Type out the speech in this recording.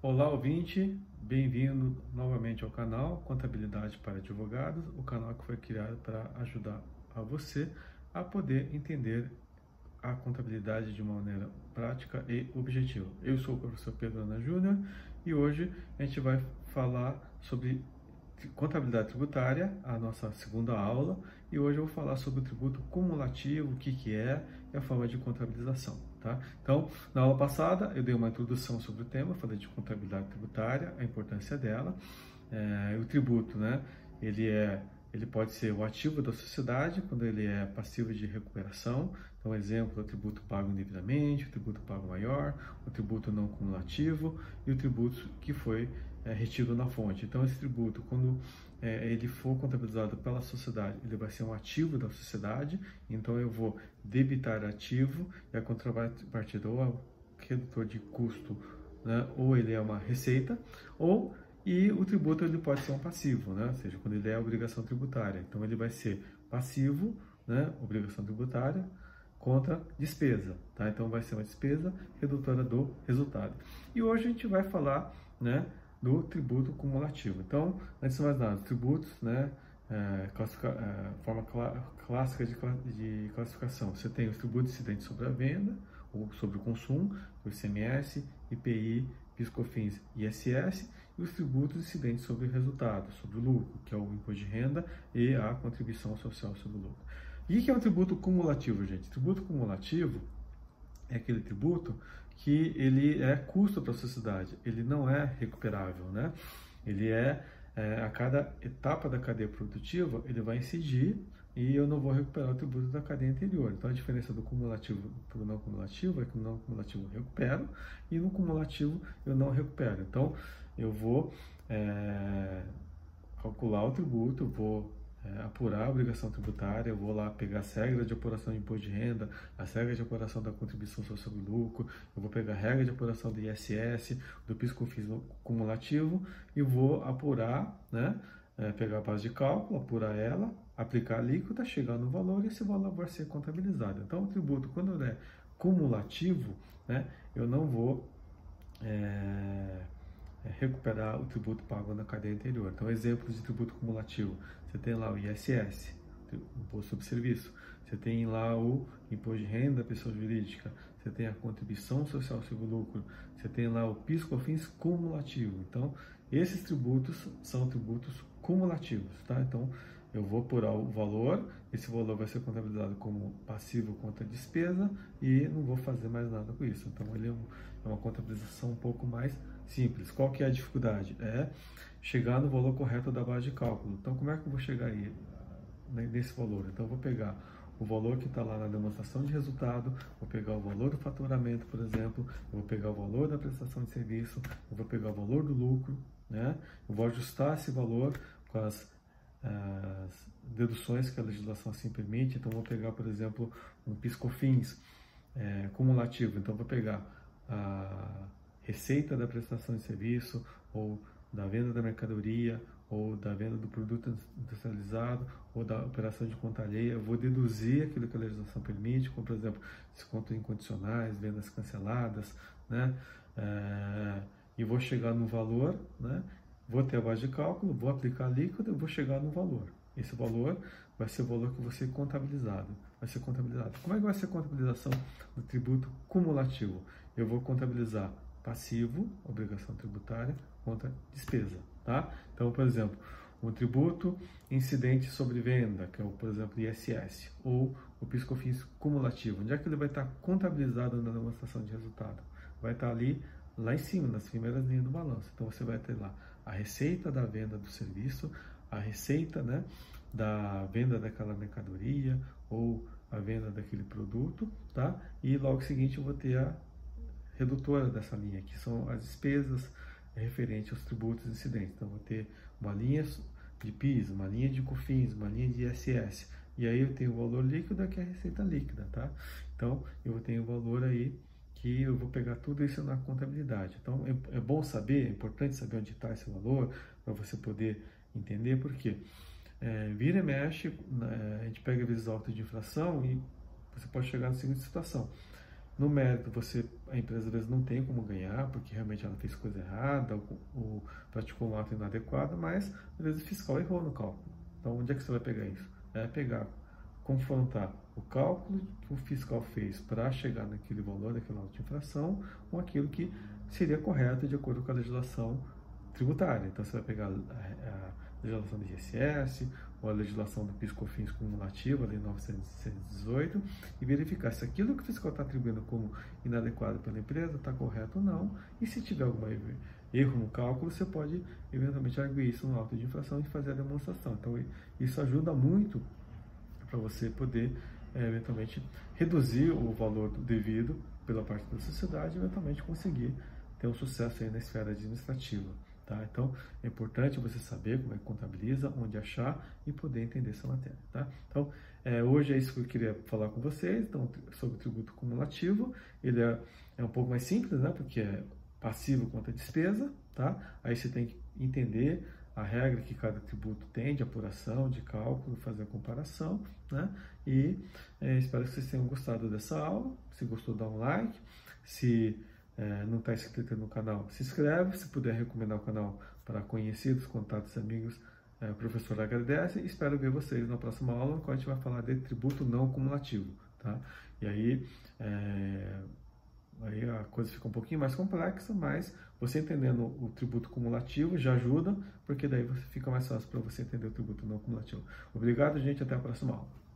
Olá, ouvinte, bem-vindo novamente ao canal Contabilidade para Advogados, o canal que foi criado para ajudar a você a poder entender a contabilidade de uma maneira prática e objetiva. Eu sou o professor Pedro Ana Júnior e hoje a gente vai falar sobre contabilidade tributária, a nossa segunda aula, e hoje eu vou falar sobre o tributo cumulativo, o que, que é e a forma de contabilização. Tá? Então, na aula passada eu dei uma introdução sobre o tema, falei de contabilidade tributária, a importância dela. É, o tributo, né, ele, é, ele pode ser o ativo da sociedade quando ele é passivo de recuperação. Então, exemplo, o tributo pago indevidamente, o tributo pago maior, o tributo não cumulativo e o tributo que foi é, retido na fonte. Então, esse tributo, quando é, ele for contabilizado pela sociedade, ele vai ser um ativo da sociedade, então eu vou debitar ativo e a contrapartida ou é redutor de custo, né, ou ele é uma receita, ou e o tributo ele pode ser um passivo, né, ou seja, quando ele é obrigação tributária. Então ele vai ser passivo, né, obrigação tributária, contra despesa, tá? Então vai ser uma despesa redutora do resultado. E hoje a gente vai falar, né, do tributo cumulativo. Então, antes de mais nada, tributos, né, é, é, forma clá, clássica de, de, classificação. Você tem os tributos incidentes sobre a venda ou sobre o consumo, o ICMS, IPI, PiscoFins e ISS, e os tributos incidentes sobre o resultado, sobre o lucro, que é o imposto de renda e a contribuição social sobre o lucro. E o que é um tributo cumulativo, gente? Tributo cumulativo é aquele tributo que ele é custo para a sociedade, ele não é recuperável, né? Ele é, é, a cada etapa da cadeia produtiva, ele vai incidir e eu não vou recuperar o tributo da cadeia anterior. Então a diferença do cumulativo para o não cumulativo é que no não cumulativo eu recupero e no cumulativo eu não recupero. Então eu vou é, calcular o tributo, eu vou é, apurar a obrigação tributária, eu vou lá pegar as regras de apuração de imposto de renda, as regras de apuração da contribuição social sobre lucro, eu vou pegar a regra de apuração do ISS, do PIS/COFINS cumulativo e vou apurar, né, é, pegar a base de cálculo, apurar ela, aplicar a alíquota, chegar no valor e esse valor vai ser contabilizado. Então, o tributo, quando é cumulativo, né, eu não vou recuperar o tributo pago na cadeia anterior. Então, exemplos de tributo cumulativo. Você tem lá o ISS, Imposto sobre Serviço. Você tem lá o Imposto de Renda da Pessoa Jurídica. Você tem a Contribuição Social sobre o Lucro. Você tem lá o PIS/COFINS cumulativo. Então, esses tributos são tributos cumulativos, tá? Então, eu vou apurar o valor, esse valor vai ser contabilizado como passivo contra despesa e não vou fazer mais nada com isso. Então, ele é, é uma contabilização um pouco mais simples. Qual que é a dificuldade? É chegar no valor correto da base de cálculo. Então, como é que eu vou chegar aí né, nesse valor? Então, eu vou pegar o valor que está lá na demonstração de resultado, vou pegar o valor do faturamento, por exemplo, eu vou pegar o valor da prestação de serviço, eu vou pegar o valor do lucro, né? Eu vou ajustar esse valor com as, as deduções que a legislação assim permite. Então, vou pegar, por exemplo, um piscofins é, cumulativo. Então, vou pegar a receita da prestação de serviço ou da venda da mercadoria ou da venda do produto industrializado ou da operação de conta alheia, vou deduzir aquilo que a legislação permite, como por exemplo, descontos incondicionais, vendas canceladas, né? É, e vou chegar no valor, né? Vou ter a base de cálculo, vou aplicar a líquida, vou chegar no valor. Esse valor vai ser o valor que vai ser contabilizado. Vai ser contabilizado. Como é que vai ser a contabilização do tributo cumulativo? Eu vou contabilizar passivo, obrigação tributária, contra despesa, tá? Então, por exemplo, um tributo incidente sobre venda, que é o, por exemplo, ISS, ou o PIS/COFINS cumulativo, onde é que ele vai estar contabilizado na demonstração de resultado? Vai estar ali, lá em cima, nas primeiras linhas do balanço. Então, você vai ter lá a receita da venda do serviço, a receita, né, da venda daquela mercadoria, ou a venda daquele produto, tá? E logo seguinte eu vou ter a redutora dessa linha, que são as despesas referentes aos tributos incidentes. Então, vou ter uma linha de PIS, uma linha de COFINS, uma linha de ISS, e aí eu tenho o valor líquido que é a receita líquida, tá? Então, eu tenho o valor aí que eu vou pegar tudo isso na contabilidade. Então, é, é bom saber, é importante saber onde está esse valor, para você poder entender, porque é, vira e mexe, né, a gente pega vezes alta de inflação e você pode chegar na seguinte situação. No mérito, você a empresa às vezes não tem como ganhar, porque realmente ela fez coisa errada, ou, ou praticou um ato inadequado, mas às vezes o fiscal errou no cálculo. Então, onde é que você vai pegar isso? É pegar, confrontar o cálculo que o fiscal fez para chegar naquele valor, daquela infração, com aquilo que seria correto de acordo com a legislação tributária. Então, você vai pegar a, a legislação do ISS, ou a legislação do PIS/COFINS cumulativa, a Lei 918, e verificar se aquilo que o fiscal está atribuindo como inadequado pela empresa está correto ou não, e se tiver algum erro no cálculo, você pode eventualmente arguir isso no auto de infração e fazer a demonstração. Então, isso ajuda muito para você poder é, eventualmente reduzir o valor devido pela parte da sociedade e eventualmente conseguir ter um sucesso aí na esfera administrativa. Tá? Então, é importante você saber como é que contabiliza, onde achar e poder entender essa matéria. Tá? Então, é, hoje é isso que eu queria falar com vocês, então, sobre o tributo cumulativo. Ele é, é um pouco mais simples, né? porque é passivo contra despesa. Tá? Aí você tem que entender a regra que cada tributo tem de apuração, de cálculo, fazer a comparação. Né? E é, espero que vocês tenham gostado dessa aula. Se gostou, dá um like. Se é, não está inscrito no canal, se inscreve. Se puder recomendar o canal para conhecidos, contatos, amigos, é, o professor agradece. Espero ver vocês na próxima aula, quando a gente vai falar de tributo não cumulativo. Tá? E aí, é, coisa fica um pouquinho mais complexa, mas você entendendo o tributo cumulativo já ajuda, porque daí fica mais fácil para você entender o tributo não cumulativo. Obrigado, gente. Até a próxima aula.